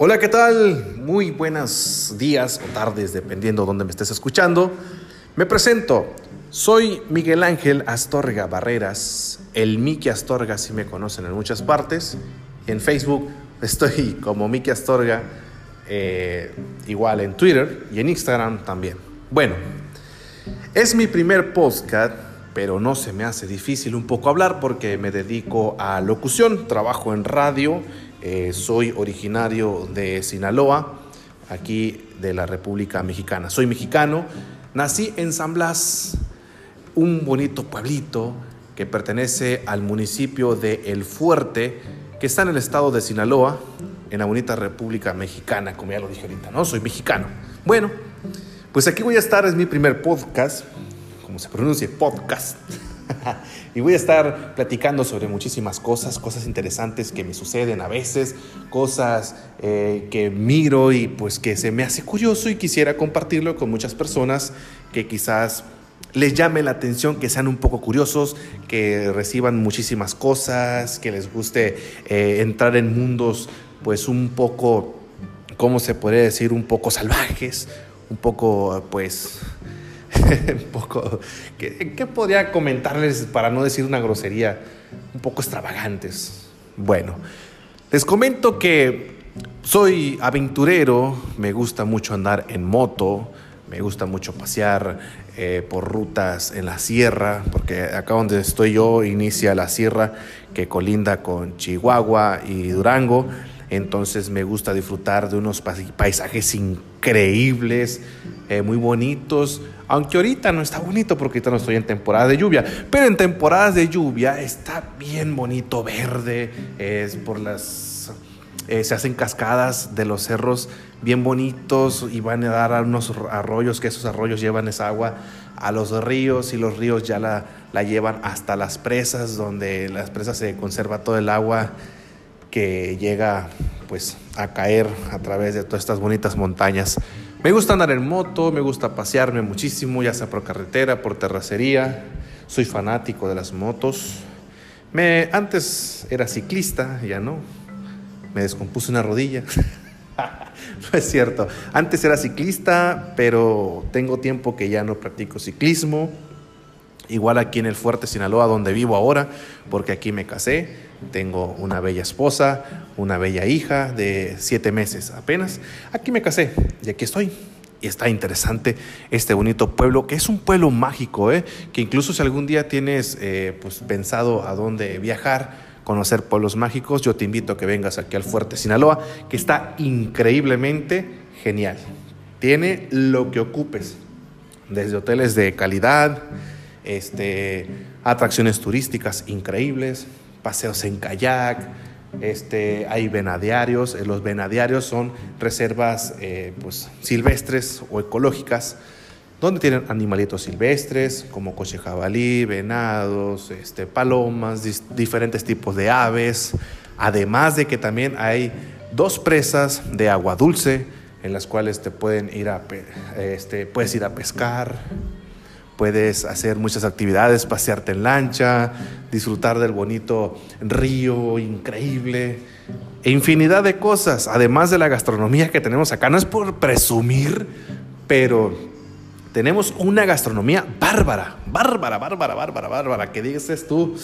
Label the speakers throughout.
Speaker 1: Hola, ¿qué tal? Muy buenos días o tardes, dependiendo de dónde me estés escuchando. Me presento, soy Miguel Ángel Astorga Barreras, el Miki Astorga, si me conocen en muchas partes. En Facebook estoy como Miki Astorga, eh, igual en Twitter y en Instagram también. Bueno, es mi primer podcast, pero no se me hace difícil un poco hablar porque me dedico a locución, trabajo en radio, eh, soy originario de Sinaloa, aquí de la República Mexicana. Soy mexicano, nací en San Blas, un bonito pueblito que pertenece al municipio de El Fuerte, que está en el estado de Sinaloa, en la bonita República Mexicana, como ya lo dije ahorita, ¿no? Soy mexicano. Bueno, pues aquí voy a estar, es mi primer podcast, como se pronuncia, podcast. y voy a estar platicando sobre muchísimas cosas, cosas interesantes que me suceden a veces, cosas eh, que miro y pues que se me hace curioso y quisiera compartirlo con muchas personas que quizás les llame la atención, que sean un poco curiosos, que reciban muchísimas cosas, que les guste eh, entrar en mundos pues un poco, ¿cómo se podría decir? Un poco salvajes, un poco pues... un poco, ¿qué, ¿qué podría comentarles para no decir una grosería? Un poco extravagantes. Bueno, les comento que soy aventurero, me gusta mucho andar en moto, me gusta mucho pasear eh, por rutas en la sierra, porque acá donde estoy yo inicia la sierra que colinda con Chihuahua y Durango. Entonces me gusta disfrutar de unos paisajes increíbles, eh, muy bonitos. Aunque ahorita no está bonito porque ahorita no estoy en temporada de lluvia. Pero en temporadas de lluvia está bien bonito, verde. Es por las. eh, se hacen cascadas de los cerros bien bonitos y van a dar a unos arroyos, que esos arroyos llevan esa agua a los ríos y los ríos ya la, la llevan hasta las presas, donde las presas se conserva todo el agua que llega pues a caer a través de todas estas bonitas montañas. Me gusta andar en moto, me gusta pasearme muchísimo, ya sea por carretera, por terracería. Soy fanático de las motos. Me, antes era ciclista, ya no. Me descompuse una rodilla. no es cierto. Antes era ciclista, pero tengo tiempo que ya no practico ciclismo. Igual aquí en el Fuerte Sinaloa, donde vivo ahora, porque aquí me casé. Tengo una bella esposa, una bella hija de siete meses apenas. Aquí me casé y aquí estoy. Y está interesante este bonito pueblo, que es un pueblo mágico, ¿eh? que incluso si algún día tienes eh, pues, pensado a dónde viajar, conocer pueblos mágicos, yo te invito a que vengas aquí al Fuerte Sinaloa, que está increíblemente genial. Tiene lo que ocupes, desde hoteles de calidad, este, atracciones turísticas increíbles, paseos en kayak, este, hay venadiarios. Eh, Los venadiarios son reservas eh, pues, silvestres o ecológicas donde tienen animalitos silvestres como coche jabalí, venados, este, palomas, diferentes tipos de aves. Además de que también hay dos presas de agua dulce en las cuales te pueden ir a, este, puedes ir a pescar, puedes hacer muchas actividades, pasearte en lancha, disfrutar del bonito río increíble, e infinidad de cosas, además de la gastronomía que tenemos acá. No es por presumir, pero tenemos una gastronomía bárbara, bárbara, bárbara, bárbara, bárbara, que dices tú,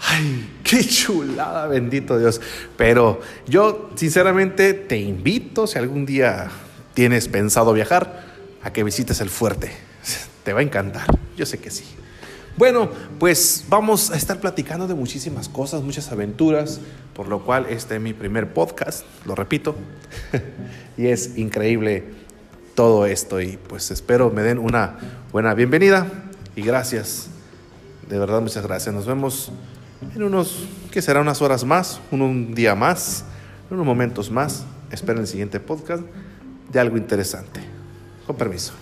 Speaker 1: ay, qué chulada, bendito Dios. Pero yo sinceramente te invito, si algún día tienes pensado viajar, a que visites el fuerte. Te va a encantar, yo sé que sí. Bueno, pues vamos a estar platicando de muchísimas cosas, muchas aventuras, por lo cual este es mi primer podcast, lo repito, y es increíble todo esto y pues espero me den una buena bienvenida y gracias, de verdad muchas gracias. Nos vemos en unos, ¿qué será? Unas horas más, un, un día más, en unos momentos más. Esperen el siguiente podcast de algo interesante. Con permiso.